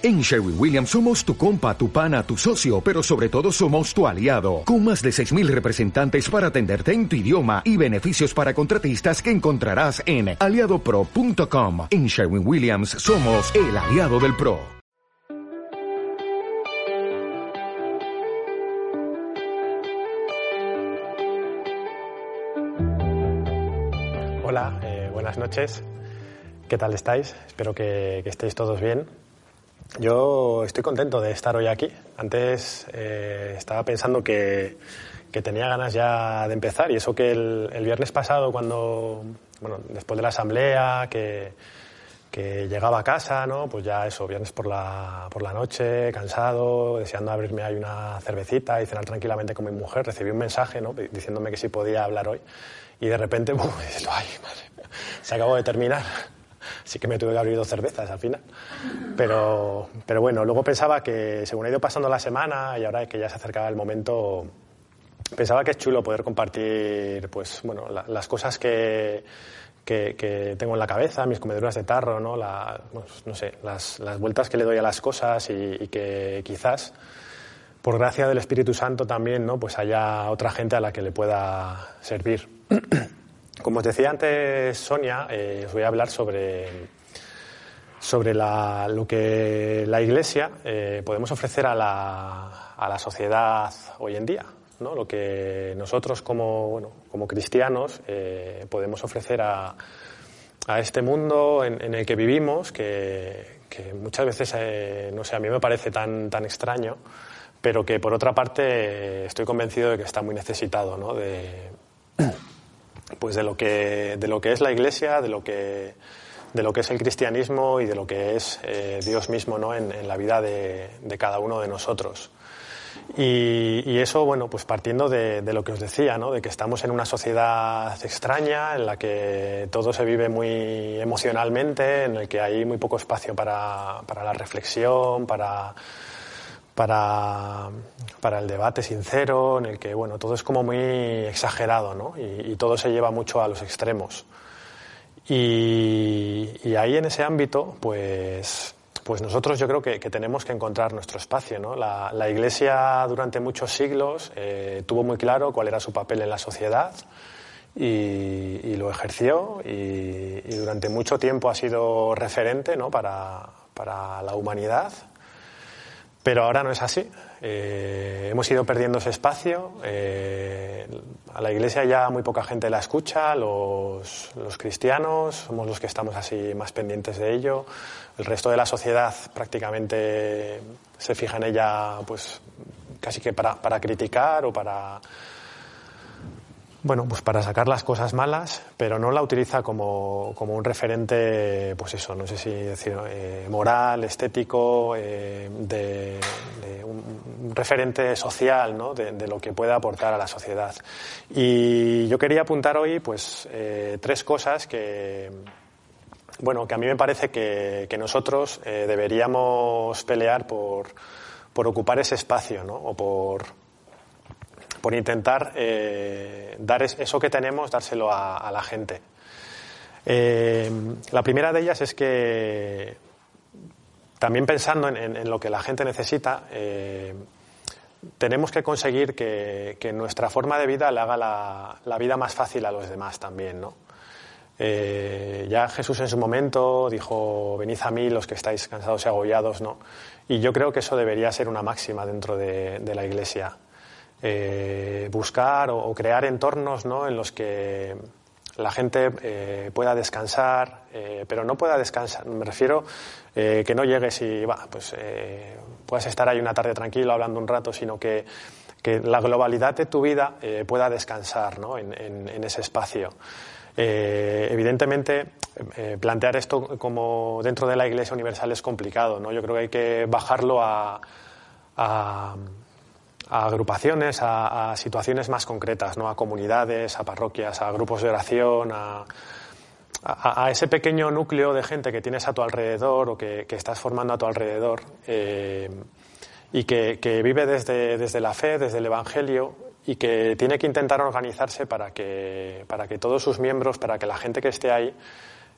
En Sherwin Williams somos tu compa, tu pana, tu socio, pero sobre todo somos tu aliado, con más de 6.000 representantes para atenderte en tu idioma y beneficios para contratistas que encontrarás en aliadopro.com. En Sherwin Williams somos el aliado del PRO. Hola, eh, buenas noches. ¿Qué tal estáis? Espero que, que estéis todos bien. Yo estoy contento de estar hoy aquí. Antes eh, estaba pensando que, que, tenía ganas ya de empezar y eso que el, el, viernes pasado, cuando, bueno, después de la asamblea, que, que llegaba a casa, ¿no? Pues ya eso, viernes por la, por la noche, cansado, deseando abrirme ahí una cervecita y cenar tranquilamente con mi mujer, recibí un mensaje, ¿no? Diciéndome que sí podía hablar hoy y de repente, ¡bum! ay, madre, se acabó de terminar sí que me tuve que abrir dos cervezas al final. Pero, pero bueno, luego pensaba que según ha ido pasando la semana y ahora que ya se acercaba el momento, pensaba que es chulo poder compartir pues, bueno, la, las cosas que, que, que, tengo en la cabeza, mis comeduras de tarro, ¿no? La, pues, no sé, las, las, vueltas que le doy a las cosas y, y, que quizás, por gracia del Espíritu Santo también, ¿no? pues haya otra gente a la que le pueda servir. Como os decía antes Sonia, eh, os voy a hablar sobre, sobre lo que la Iglesia eh, podemos ofrecer a la, a la, sociedad hoy en día, ¿no? lo que nosotros como, bueno, como cristianos eh, podemos ofrecer a, a, este mundo en, el que vivimos, que, que muchas veces, no sé, a mí me parece tan, tan extraño, pero que por otra parte estoy convencido de que está muy necesitado ¿no? Pues de lo que, de lo que es la Iglesia, de lo que, de lo que es el cristianismo y de lo que es eh, Dios mismo ¿no? en, la vida de, de, cada uno de nosotros. Y, y, eso, bueno, pues partiendo de, de, lo que os decía, ¿no? de que estamos en una sociedad extraña, en la que todo se vive muy emocionalmente, en el que hay muy poco espacio para, para la reflexión, para, para, para, el debate sincero, en el que bueno, todo es como muy exagerado ¿no? y, todo se lleva mucho a los extremos. Y, ahí en ese ámbito, pues, pues nosotros yo creo que, tenemos que encontrar nuestro espacio. ¿no? La, la Iglesia durante muchos siglos eh, tuvo muy claro cuál era su papel en la sociedad y, y lo ejerció y, y, durante mucho tiempo ha sido referente ¿no? para, para la humanidad pero ahora no es así. Eh, hemos ido perdiendo ese espacio. Eh, a la iglesia ya muy poca gente la escucha. Los, los, cristianos somos los que estamos así más pendientes de ello. El resto de la sociedad prácticamente se fija en ella, pues casi que para, para criticar o para bueno, pues para sacar las cosas malas, pero no la utiliza como, como un referente, pues eso, no sé si decir, eh, moral, estético, eh, de, de un, referente social, ¿no? De, lo que puede aportar a la sociedad. Y yo quería apuntar hoy, pues, eh, tres cosas que, bueno, que a mí me parece que, que nosotros eh, deberíamos pelear por, por ocupar ese espacio, ¿no? O por por intentar eh, dar eso que tenemos, dárselo a, la gente. Eh, la primera de ellas es que, también pensando en, lo que la gente necesita, eh, tenemos que conseguir que, nuestra forma de vida le haga la, vida más fácil a los demás también, ¿no? Ya Jesús en su momento dijo, venid a mí los que estáis cansados y agobiados, ¿no? Y yo creo que eso debería ser una máxima dentro de, de la Iglesia eh, buscar o, crear entornos ¿no? en los que la gente eh, pueda descansar, eh, pero no pueda descansar. Me refiero que no llegues y va, pues puedas estar ahí una tarde tranquilo hablando un rato, sino que, que la globalidad de tu vida pueda descansar ¿no? en, en, ese espacio. evidentemente, plantear esto como dentro de la Iglesia Universal es complicado. ¿no? Yo creo que hay que bajarlo a a agrupaciones, a, a, situaciones más concretas, ¿no? a comunidades, a parroquias, a grupos de oración, a, a, ese pequeño núcleo de gente que tienes a tu alrededor o que, estás formando a tu alrededor eh, y que, que, vive desde, desde la fe, desde el Evangelio y que tiene que intentar organizarse para que, para que todos sus miembros, para que la gente que esté ahí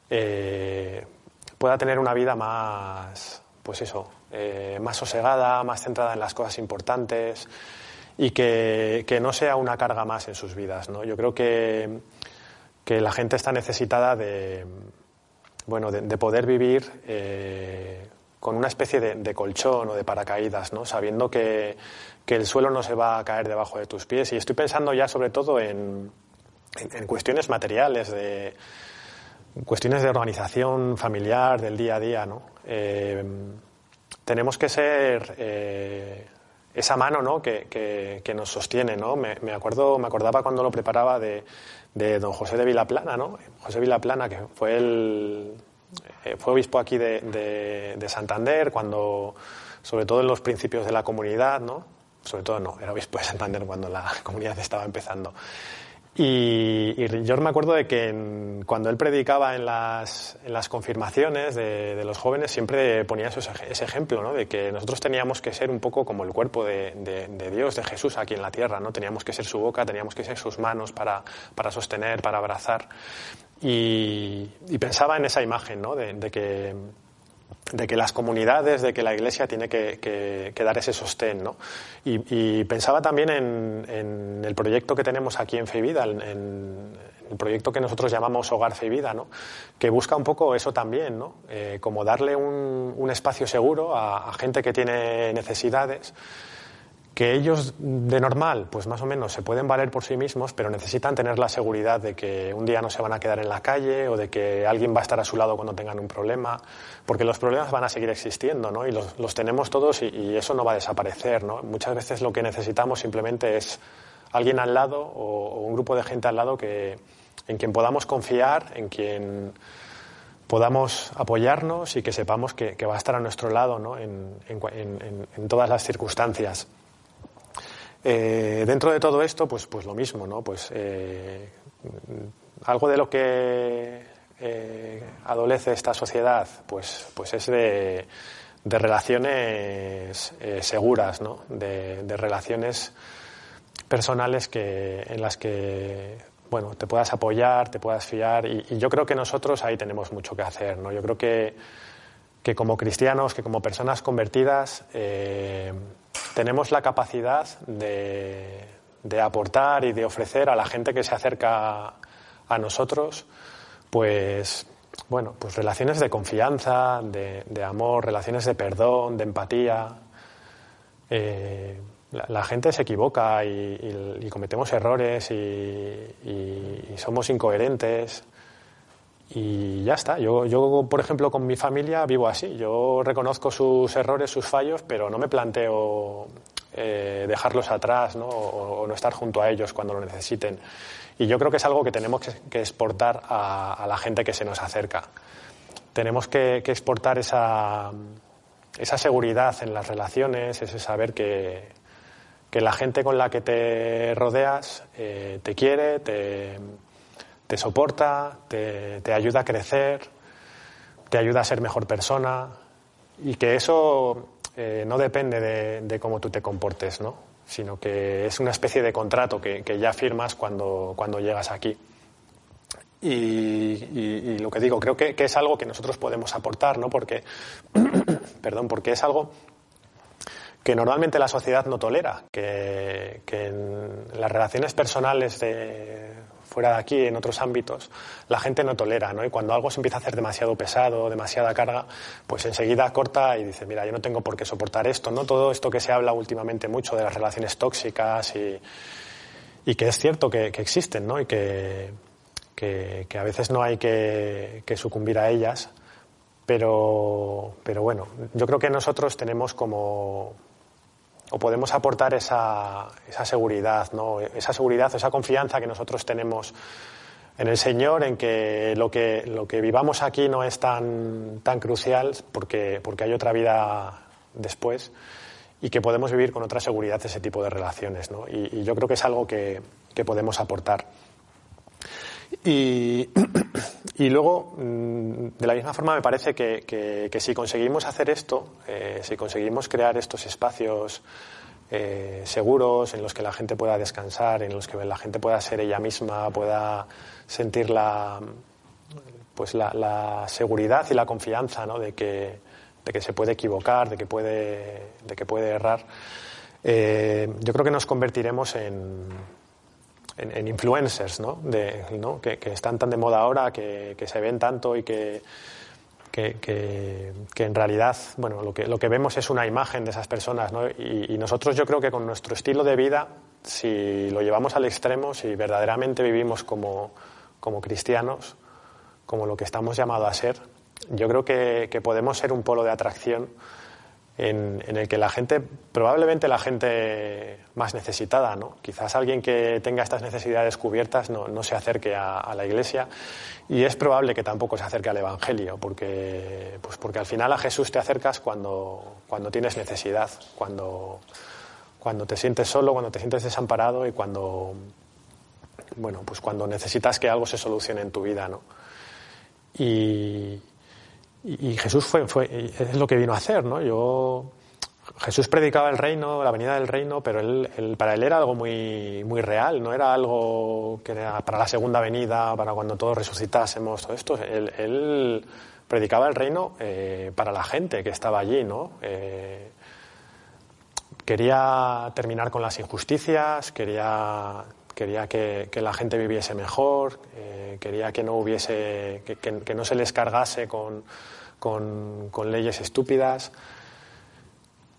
eh, pueda tener una vida más, pues eso, eh, más sosegada, más centrada en las cosas importantes y que, que, no sea una carga más en sus vidas. ¿no? Yo creo que, que la gente está necesitada de, bueno, de, de poder vivir eh, con una especie de, colchón o de paracaídas, ¿no? sabiendo que, que, el suelo no se va a caer debajo de tus pies. Y estoy pensando ya sobre todo en, en, en cuestiones materiales, de cuestiones de organización familiar, del día a día. ¿no? Eh, tenemos que ser eh, esa mano ¿no? que, que, que, nos sostiene. ¿no? Me, me, acuerdo, me acordaba cuando lo preparaba de, de don José de Vilaplana, ¿no? José Vilaplana, que fue el eh, fue obispo aquí de, de, de, Santander, cuando, sobre todo en los principios de la comunidad, ¿no? Sobre todo no, era obispo de Santander cuando la comunidad estaba empezando. Y, yo me acuerdo de que en, cuando él predicaba en las, en las confirmaciones de, los jóvenes siempre ponía ese ejemplo, ¿no? de que nosotros teníamos que ser un poco como el cuerpo de, de, Dios, de Jesús aquí en la tierra, ¿no? teníamos que ser su boca, teníamos que ser sus manos para, para sostener, para abrazar. Y, y, pensaba en esa imagen ¿no? de, que de que las comunidades, de que la Iglesia tiene que, dar ese sostén. ¿no? Y, pensaba también en, el proyecto que tenemos aquí en Feivida, en, en, el proyecto que nosotros llamamos Hogar Feivida, ¿no? que busca un poco eso también, ¿no? Eh, como darle un, espacio seguro a gente que tiene necesidades que ellos de normal, pues más o menos se pueden valer por sí mismos, pero necesitan tener la seguridad de que un día no se van a quedar en la calle o de que alguien va a estar a su lado cuando tengan un problema, porque los problemas van a seguir existiendo, ¿no? Y los, tenemos todos y, eso no va a desaparecer, ¿no? Muchas veces lo que necesitamos simplemente es alguien al lado o, un grupo de gente al lado que, en quien podamos confiar, en quien podamos apoyarnos y que sepamos que, va a estar a nuestro lado ¿no? en, en, en todas las circunstancias. Eh, dentro de todo esto, pues, pues lo mismo, ¿no? Pues eh, algo de lo que eh, adolece esta sociedad, pues, pues es de, de relaciones seguras, ¿no? De, de, relaciones personales que, en las que bueno, te puedas apoyar, te puedas fiar y, yo creo que nosotros ahí tenemos mucho que hacer, ¿no? Yo creo que, que como cristianos, que como personas convertidas, tenemos la capacidad de, de, aportar y de ofrecer a la gente que se acerca a nosotros, pues, bueno, pues relaciones de confianza, de, de amor, relaciones de perdón, de empatía. Eh, la, gente se equivoca y, cometemos errores y, somos incoherentes. Y ya está. Yo, yo, por ejemplo, con mi familia vivo así. Yo reconozco sus errores, sus fallos, pero no me planteo eh, dejarlos atrás ¿no? O, o, no estar junto a ellos cuando lo necesiten. Y yo creo que es algo que tenemos que, que exportar a, a, la gente que se nos acerca. Tenemos que, que exportar esa, esa, seguridad en las relaciones, ese saber que, que la gente con la que te rodeas eh, te quiere, te te soporta, te, te, ayuda a crecer, te ayuda a ser mejor persona y que eso eh, no depende de, de, cómo tú te comportes, ¿no? sino que es una especie de contrato que, que ya firmas cuando, cuando llegas aquí. Y, lo que digo, creo que, que, es algo que nosotros podemos aportar, ¿no? Porque, perdón, porque es algo que normalmente la sociedad no tolera, que, que en las relaciones personales de, fuera de aquí, en otros ámbitos, la gente no tolera, ¿no? Y cuando algo se empieza a hacer demasiado pesado, demasiada carga, pues enseguida corta y dice, mira, yo no tengo por qué soportar esto, ¿no? Todo esto que se habla últimamente mucho de las relaciones tóxicas y, y que es cierto que, existen, ¿no? Y que, que, que, a veces no hay que, que sucumbir a ellas, pero, pero bueno, yo creo que nosotros tenemos como o podemos aportar esa, esa seguridad, ¿no? esa seguridad, esa confianza que nosotros tenemos en el Señor, en que lo que, lo que vivamos aquí no es tan, tan crucial porque, porque hay otra vida después y que podemos vivir con otra seguridad ese tipo de relaciones. ¿no? Y, y yo creo que es algo que, que podemos aportar. Y, luego, mm, de la misma forma, me parece que, que, que si conseguimos hacer esto, eh, si conseguimos crear estos espacios eh, seguros en los que la gente pueda descansar, en los que la gente pueda ser ella misma, pueda sentir la, pues la, la seguridad y la confianza ¿no? de, que, de que se puede equivocar, de que puede, de que puede errar, eh, yo creo que nos convertiremos en, en, influencers, ¿no? De, ¿no? Que, están tan de moda ahora, que, que se ven tanto y que, que, que, en realidad bueno, lo, que, lo que vemos es una imagen de esas personas. ¿no? Y, y, nosotros yo creo que con nuestro estilo de vida, si lo llevamos al extremo, si verdaderamente vivimos como, como cristianos, como lo que estamos llamados a ser, yo creo que, que podemos ser un polo de atracción en, el que la gente, probablemente la gente más necesitada, ¿no? quizás alguien que tenga estas necesidades cubiertas no, no se acerque a, la iglesia y es probable que tampoco se acerque al Evangelio, porque, pues porque al final a Jesús te acercas cuando, cuando tienes necesidad, cuando, cuando te sientes solo, cuando te sientes desamparado y cuando, bueno, pues cuando necesitas que algo se solucione en tu vida. ¿no? Y, y, Jesús fue, fue, es lo que vino a hacer, ¿no? Yo, Jesús predicaba el reino, la venida del reino, pero él, para él era algo muy, muy real, no era algo que era para la segunda venida, para cuando todos resucitásemos, todo esto. Él, predicaba el reino eh, para la gente que estaba allí, ¿no? Eh, quería terminar con las injusticias, quería, quería que, la gente viviese mejor, eh, quería que no hubiese, que, no se les cargase con, con, leyes estúpidas.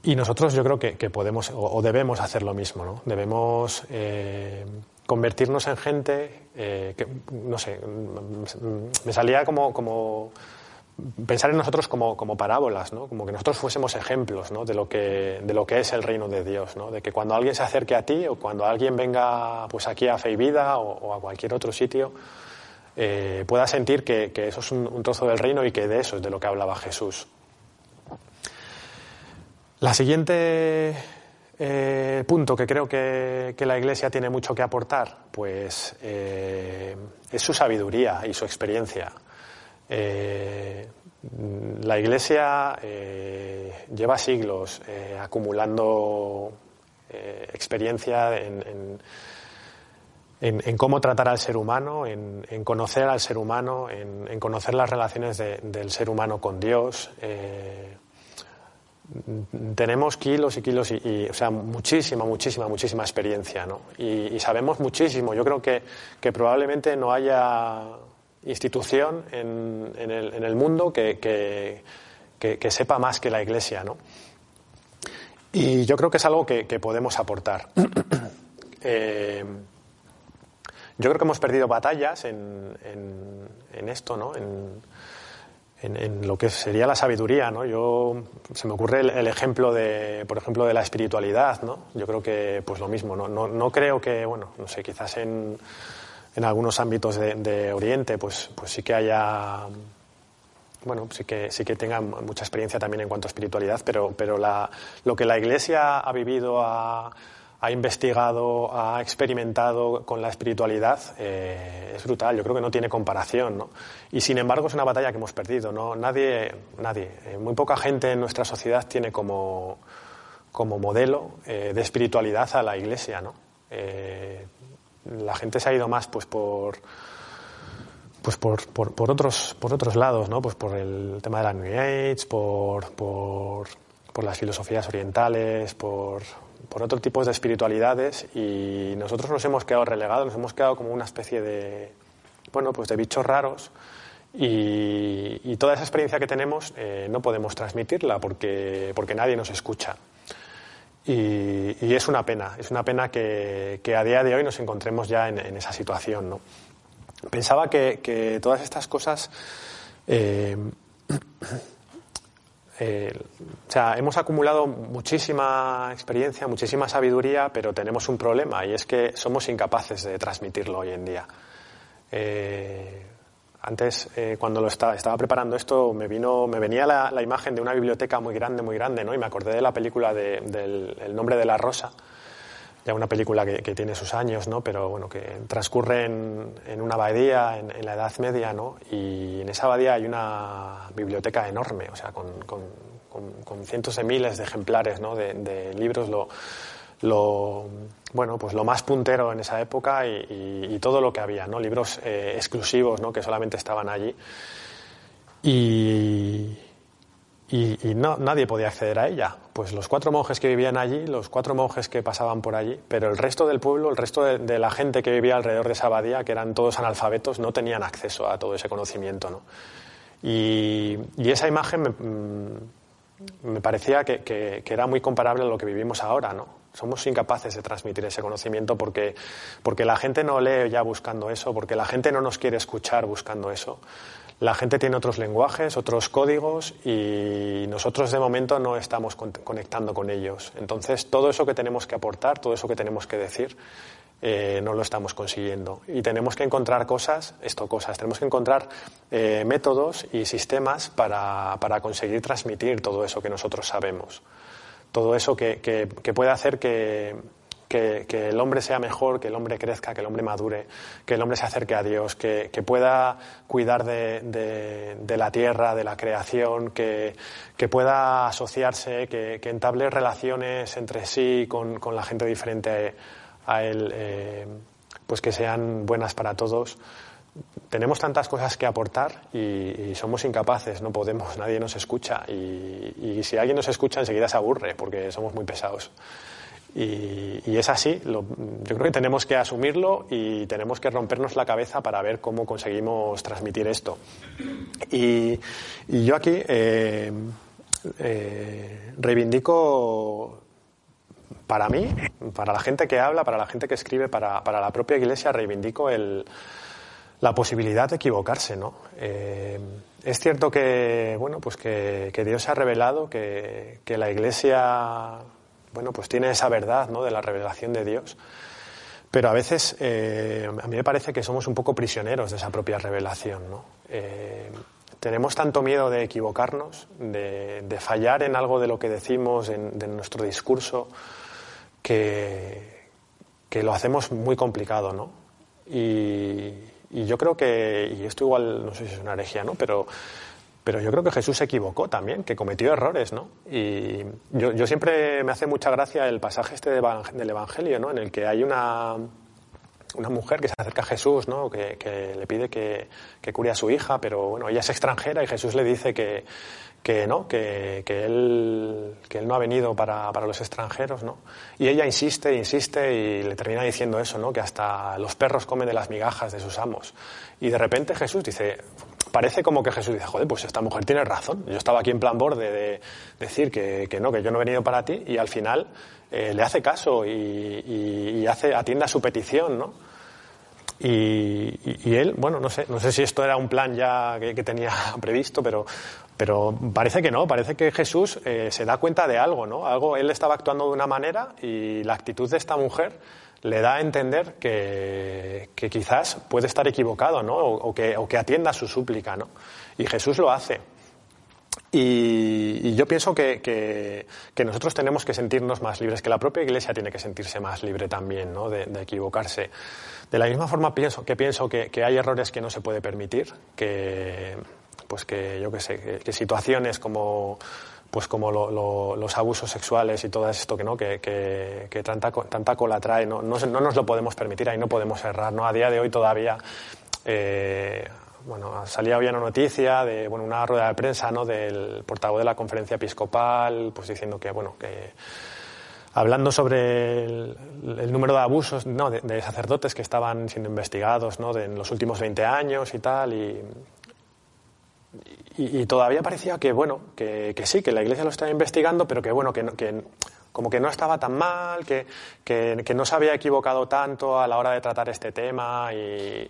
Y nosotros yo creo que, podemos o, debemos hacer lo mismo, ¿no? Debemos eh, convertirnos en gente eh, que, no sé, me salía como, como pensar en nosotros como, como, parábolas, ¿no? como que nosotros fuésemos ejemplos ¿no? de, lo que, de lo que es el reino de Dios, ¿no? de que cuando alguien se acerque a ti o cuando alguien venga pues, aquí a Fe y Vida o, a cualquier otro sitio, eh, pueda sentir que, eso es un, trozo del reino y que de eso es de lo que hablaba Jesús. La siguiente eh, punto que creo que, la Iglesia tiene mucho que aportar, pues eh, es su sabiduría y su experiencia. La Iglesia lleva siglos acumulando experiencia en cómo tratar al ser humano, en, conocer al ser humano, en, conocer las relaciones del ser humano con Dios. Eh, tenemos kilos y kilos y, o sea, muchísima, muchísima, muchísima experiencia, ¿no? Y, sabemos muchísimo. Yo creo que probablemente no haya institución en, el, en el, mundo que, que, sepa más que la Iglesia, ¿no? Y yo creo que es algo que, podemos aportar. eh, yo creo que hemos perdido batallas en, en, esto, ¿no? En, en, lo que sería la sabiduría, ¿no? Yo se me ocurre el, ejemplo de, por ejemplo, de la espiritualidad, ¿no? Yo creo que, pues lo mismo. No, no creo que, bueno, no sé, quizás en, en algunos ámbitos de, Oriente, pues, pues sí que haya, bueno, sí que sí que tenga mucha experiencia también en cuanto a espiritualidad, pero, pero la, lo que la Iglesia ha vivido, ha investigado, ha experimentado con la espiritualidad, eh, es brutal. Yo creo que no tiene comparación. ¿no? Y sin embargo es una batalla que hemos perdido. ¿no? Nadie, nadie, eh, muy poca gente en nuestra sociedad tiene como, como modelo eh, de espiritualidad a la Iglesia. ¿no? La gente se ha ido más pues por pues por, por, otros por otros lados, ¿no? Pues por el tema de la New Age, por, por, por las filosofías orientales, por, por otro tipo de espiritualidades y nosotros nos hemos quedado relegados, nos hemos quedado como una especie de, bueno, pues de bichos raros y, toda esa experiencia que tenemos eh, no podemos transmitirla porque, porque nadie nos escucha. Y, es una pena, es una pena que, a día de hoy nos encontremos ya en, esa situación. ¿no? Pensaba que, todas estas cosas eh, eh, o sea, hemos acumulado muchísima experiencia, muchísima sabiduría, pero tenemos un problema y es que somos incapaces de transmitirlo hoy en día. Eh, antes, eh, cuando lo estaba, estaba, preparando esto, me vino, me venía la, imagen de una biblioteca muy grande, muy grande, ¿no? Y me acordé de la película de, del El nombre de la rosa, ya una película que, tiene sus años, ¿no? Pero bueno, que transcurre en, una abadía en, la Edad Media, ¿no? Y en esa abadía hay una biblioteca enorme, o sea, con, cientos de miles de ejemplares, ¿no? De, libros, lo, bueno, pues lo más puntero en esa época y, todo lo que había, ¿no? Libros eh, exclusivos, ¿no? Que solamente estaban allí. Y y, no, nadie podía acceder a ella. Pues los cuatro monjes que vivían allí, los cuatro monjes que pasaban por allí, pero el resto del pueblo, el resto de, la gente que vivía alrededor de esa abadía, que eran todos analfabetos, no tenían acceso a todo ese conocimiento. ¿no? Y, esa imagen me, mm, parecía que, que, era muy comparable a lo que vivimos ahora. ¿no? Somos incapaces de transmitir ese conocimiento porque, porque la gente no lee ya buscando eso, porque la gente no nos quiere escuchar buscando eso. La gente tiene otros lenguajes, otros códigos y nosotros de momento no estamos conectando con ellos. Entonces, todo eso que tenemos que aportar, todo eso que tenemos que decir, eh, no lo estamos consiguiendo. Y tenemos que encontrar cosas, esto cosas, tenemos que encontrar eh, métodos y sistemas para, para, conseguir transmitir todo eso que nosotros sabemos. Todo eso que, que, que hacer que, que, el hombre sea mejor, que el hombre crezca, que el hombre madure, que el hombre se acerque a Dios, que, pueda cuidar de, la tierra, de la creación, que, pueda asociarse, que, entable relaciones entre sí con, la gente diferente a él, eh, pues que sean buenas para todos. Tenemos tantas cosas que aportar y, somos incapaces, no podemos, nadie nos escucha y, y si alguien nos escucha enseguida se aburre porque somos muy pesados. Y, es así, yo creo que tenemos que asumirlo y tenemos que rompernos la cabeza para ver cómo conseguimos transmitir esto. Y, yo aquí eh, eh, reivindico para mí, para la gente que habla, para la gente que escribe, para, la propia Iglesia, reivindico el, la posibilidad de equivocarse, ¿no? Eh, es cierto que, bueno, pues que, Dios se ha revelado, que, que la Iglesia bueno, pues tiene esa verdad ¿no? de la revelación de Dios. Pero a veces eh, a mí me parece que somos un poco prisioneros de esa propia revelación. ¿no? Eh, tenemos tanto miedo de equivocarnos, de, fallar en algo de lo que decimos, en, nuestro discurso, que, que, lo hacemos muy complicado. ¿no? Y, y yo creo que, y esto igual no sé si es una herejía, ¿no? pero pero yo creo que Jesús se equivocó también, que cometió errores, ¿no? Y yo, siempre me hace mucha gracia el pasaje este del Evangelio, ¿no? En el que hay una, una mujer que se acerca a Jesús, ¿no? Que, le pide que, que, cure a su hija, pero bueno, ella es extranjera y Jesús le dice que, que no, que, que, él, que él no ha venido para, para los extranjeros, ¿no? Y ella insiste, insiste y le termina diciendo eso, ¿no? Que hasta los perros comen de las migajas de sus amos. Y de repente Jesús dice, parece como que Jesús dice, joder, pues esta mujer tiene razón. Yo estaba aquí en plan borde de decir que, que no, que yo no he venido para ti y al final eh, le hace caso y, hace, atiende a su petición, ¿no? Y, y, él, bueno, no sé, no sé si esto era un plan ya que, tenía previsto, pero, pero parece que no, parece que Jesús eh, se da cuenta de algo, ¿no? Algo, él estaba actuando de una manera y la actitud de esta mujer le da a entender que, quizás puede estar equivocado, ¿no? O, que, o, que, atienda su súplica, ¿no? Y Jesús lo hace. Y, yo pienso que, que, nosotros tenemos que sentirnos más libres, que la propia Iglesia tiene que sentirse más libre también, ¿no? De, equivocarse. De la misma forma pienso que pienso que, hay errores que no se puede permitir, que pues que yo qué sé, que situaciones como pues como los abusos sexuales y todo esto que no que, que, tanta, tanta cola trae no, no, nos lo podemos permitir ahí no podemos errar no a día de hoy todavía eh, bueno salía hoy una noticia de bueno una rueda de prensa no del portavoz de la conferencia episcopal pues diciendo que bueno que hablando sobre el, número de abusos no, de, sacerdotes que estaban siendo investigados ¿no? de, en los últimos 20 años y tal y y, todavía parecía que, bueno, que, sí, que la Iglesia lo estaba investigando, pero que, bueno, que, que como que no estaba tan mal, que, que, no se había equivocado tanto a la hora de tratar este tema y...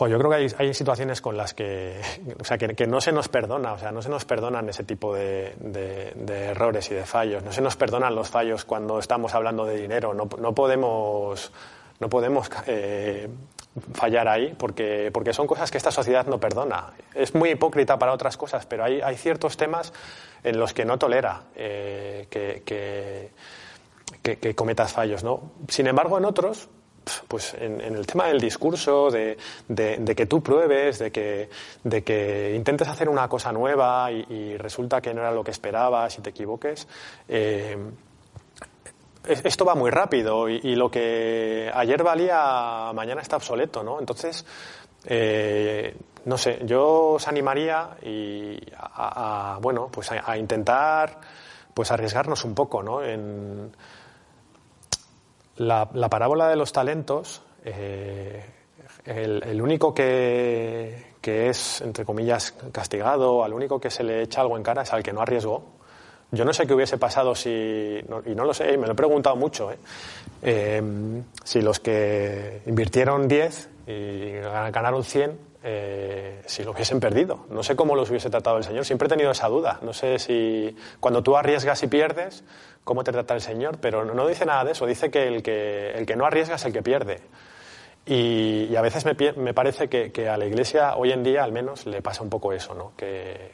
yo creo que hay, hay, situaciones con las que, o sea, que, no se nos perdona, o sea, no se nos perdonan ese tipo de, de, errores y de fallos, no se nos perdonan los fallos cuando estamos hablando de dinero, no, no podemos, no podemos eh, fallar ahí, porque, porque son cosas que esta sociedad no perdona. Es muy hipócrita para otras cosas, pero hay, hay ciertos temas en los que no tolera eh, que, que, cometas fallos. ¿no? Sin embargo, en otros, pues en, el tema del discurso, de, de, que tú pruebes, de que, de que intentes hacer una cosa nueva y, resulta que no era lo que esperabas y te equivoques, eh, esto va muy rápido y, lo que ayer valía mañana está obsoleto, ¿no? Entonces, eh, no sé, yo os animaría y a, bueno, pues a, intentar pues arriesgarnos un poco, ¿no? En la, parábola de los talentos, eh, el, único que, que, es, entre comillas, castigado, al único que se le echa algo en cara es al que no arriesgó. Yo no sé qué hubiese pasado si, y no lo sé, me lo he preguntado mucho, ¿eh? Eh, si los que invirtieron 10 y ganaron 100, eh, si lo hubiesen perdido. No sé cómo los hubiese tratado el Señor. Siempre he tenido esa duda. No sé si cuando tú arriesgas y pierdes, cómo te trata el Señor, pero no, dice nada de eso. Dice que el, que el que no arriesga es el que pierde. Y, a veces me, me parece que, que, a la Iglesia hoy en día al menos le pasa un poco eso, ¿no? que,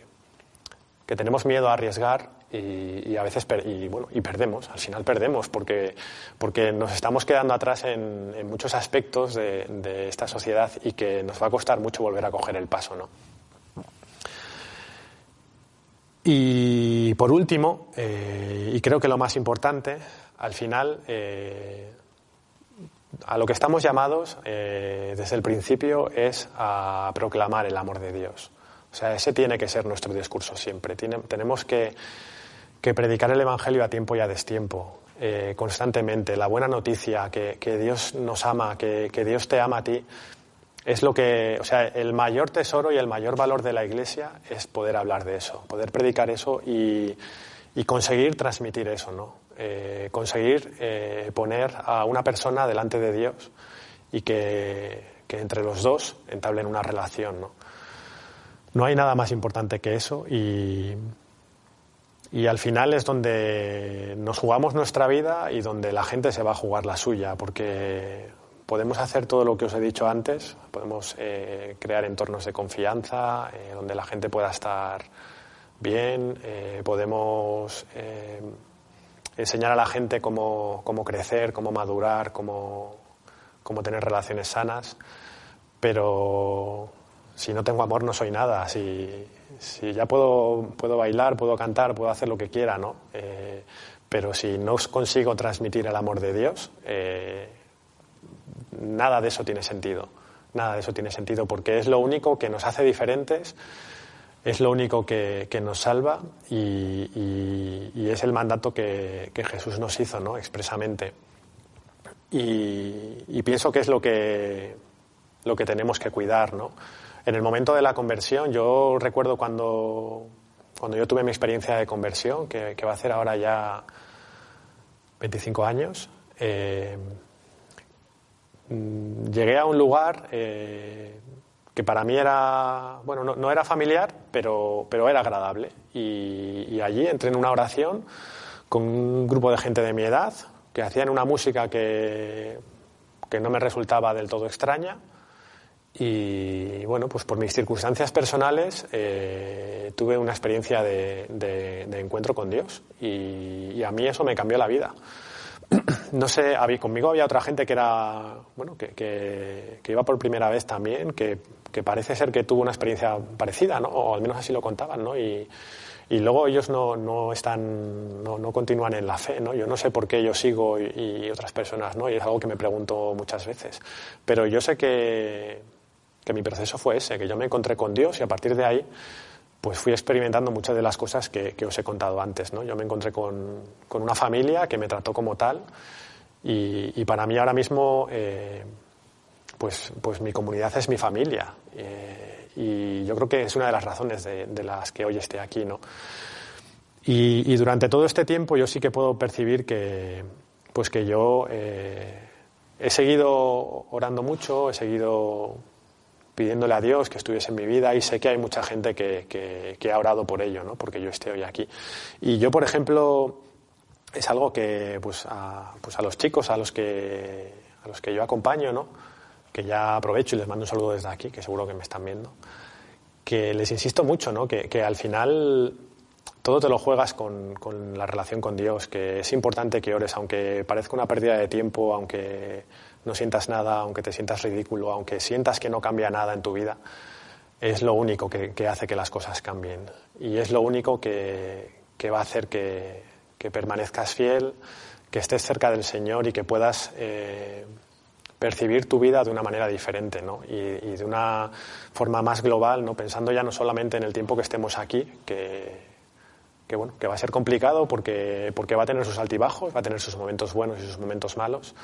que tenemos miedo a arriesgar y, a veces y, bueno, y perdemos, al final perdemos porque, porque nos estamos quedando atrás en, muchos aspectos de, esta sociedad y que nos va a costar mucho volver a coger el paso. ¿no? Y por último, eh, y creo que lo más importante, al final, eh, a lo que estamos llamados eh, desde el principio es a proclamar el amor de Dios. O sea, ese tiene que ser nuestro discurso siempre. tenemos que predicar el Evangelio a tiempo y a destiempo, eh, constantemente, la buena noticia, que, Dios nos ama, que, Dios te ama a ti, es lo que, o sea, el mayor tesoro y el mayor valor de la Iglesia es poder hablar de eso, poder predicar eso y, conseguir transmitir eso, ¿no? Eh, conseguir eh, poner a una persona delante de Dios y que, que entre los dos entablen una relación, ¿no? No hay nada más importante que eso y, y al final es donde nos jugamos nuestra vida y donde la gente se va a jugar la suya, porque podemos hacer todo lo que os he dicho antes, podemos eh, crear entornos de confianza eh, donde la gente pueda estar bien, eh, podemos enseñar a la gente cómo, cómo crecer, cómo madurar, cómo, cómo tener relaciones sanas, pero si no tengo amor no soy nada, si, ya puedo, puedo bailar, puedo cantar, puedo hacer lo que quiera, ¿no? Eh, pero si no consigo transmitir el amor de Dios, eh, nada de eso tiene sentido. Nada de eso tiene sentido porque es lo único que nos hace diferentes, es lo único que, nos salva y, es el mandato que, Jesús nos hizo, ¿no? Expresamente. Y, y pienso que es lo que, lo que tenemos que cuidar, ¿no? En el momento de la conversión, yo recuerdo cuando, cuando yo tuve mi experiencia de conversión, que, va a hacer ahora ya 25 años, eh, mm, llegué a un lugar eh, que para mí era, bueno, no, era familiar, pero, pero era agradable. Y, allí entré en una oración con un grupo de gente de mi edad que hacían una música que, que no me resultaba del todo extraña y bueno, pues por mis circunstancias personales eh, tuve una experiencia de, encuentro con Dios y, a mí eso me cambió la vida. No sé, conmigo había otra gente que era, bueno, que, que, iba por primera vez también, que, que, parece ser que tuvo una experiencia parecida, ¿no? O al menos así lo contaban, ¿no? Y, y luego ellos no, no están, no, no, continúan en la fe, ¿no? Yo no sé por qué yo sigo y, y otras personas, ¿no? Y es algo que me pregunto muchas veces. Pero yo sé que que mi proceso fue ese, que yo me encontré con Dios y a partir de ahí pues fui experimentando muchas de las cosas que, os he contado antes. ¿no? Yo me encontré con, una familia que me trató como tal y, para mí ahora mismo eh, pues, pues mi comunidad es mi familia eh, y yo creo que es una de las razones de, las que hoy esté aquí. ¿no? Y, durante todo este tiempo yo sí que puedo percibir que, pues que yo eh, he seguido orando mucho, he seguido pidiéndole a Dios que estuviese en mi vida y sé que hay mucha gente que, que, ha orado por ello, ¿no? porque yo esté hoy aquí. Y yo, por ejemplo, es algo que pues a, pues a los chicos a los que a los que yo acompaño, ¿no? que ya aprovecho y les mando un saludo desde aquí, que seguro que me están viendo, que les insisto mucho, ¿no? que, que al final todo te lo juegas con, con, la relación con Dios, que es importante que ores, aunque parezca una pérdida de tiempo, aunque no sientas nada, aunque te sientas ridículo, aunque sientas que no cambia nada en tu vida, es lo único que, hace que las cosas cambien. Y es lo único que, va a hacer que, permanezcas fiel, que estés cerca del Señor y que puedas, eh, percibir tu vida de una manera diferente ¿no? y, y, de una forma más global, ¿no? pensando ya no solamente en el tiempo que estemos aquí, que, que, bueno, que va a ser complicado porque, porque va a tener sus altibajos, va a tener sus momentos buenos y sus momentos malos,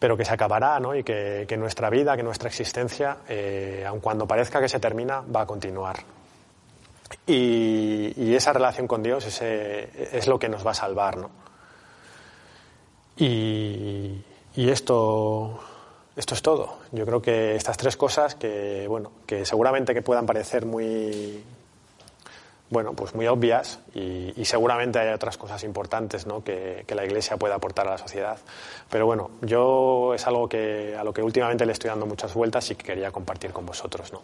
pero que se acabará ¿no? y que, nuestra vida, que nuestra existencia, eh, aun cuando parezca que se termina, va a continuar. Y, esa relación con Dios es lo que nos va a salvar. ¿no? Y, y esto, esto es todo. Yo creo que estas tres cosas que, bueno, que seguramente que puedan parecer muy, bueno, pues muy obvias y, y seguramente hay otras cosas importantes ¿no? que, que, la Iglesia puede aportar a la sociedad. Pero bueno, yo es algo que, a lo que últimamente le estoy dando muchas vueltas y que quería compartir con vosotros. ¿no?